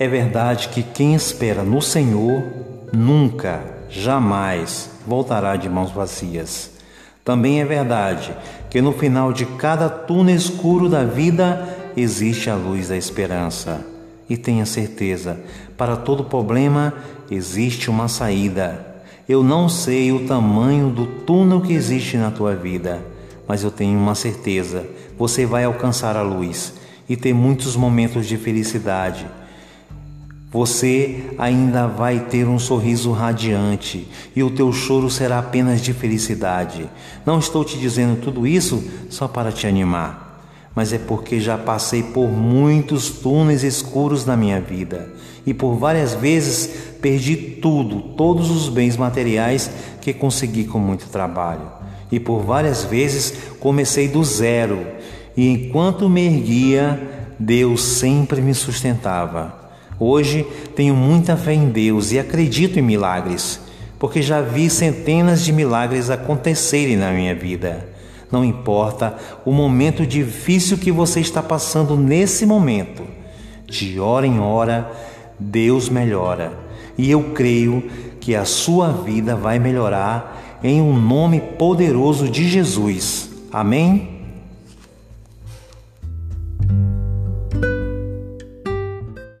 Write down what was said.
É verdade que quem espera no Senhor nunca, jamais voltará de mãos vazias. Também é verdade que no final de cada túnel escuro da vida existe a luz da esperança. E tenha certeza, para todo problema existe uma saída. Eu não sei o tamanho do túnel que existe na tua vida, mas eu tenho uma certeza: você vai alcançar a luz e ter muitos momentos de felicidade você ainda vai ter um sorriso radiante e o teu choro será apenas de felicidade. Não estou te dizendo tudo isso só para te animar, mas é porque já passei por muitos túneis escuros na minha vida e por várias vezes perdi tudo, todos os bens materiais que consegui com muito trabalho. E por várias vezes comecei do zero e enquanto me erguia, Deus sempre me sustentava. Hoje tenho muita fé em Deus e acredito em milagres, porque já vi centenas de milagres acontecerem na minha vida. Não importa o momento difícil que você está passando nesse momento, de hora em hora, Deus melhora. E eu creio que a sua vida vai melhorar em um nome poderoso de Jesus. Amém?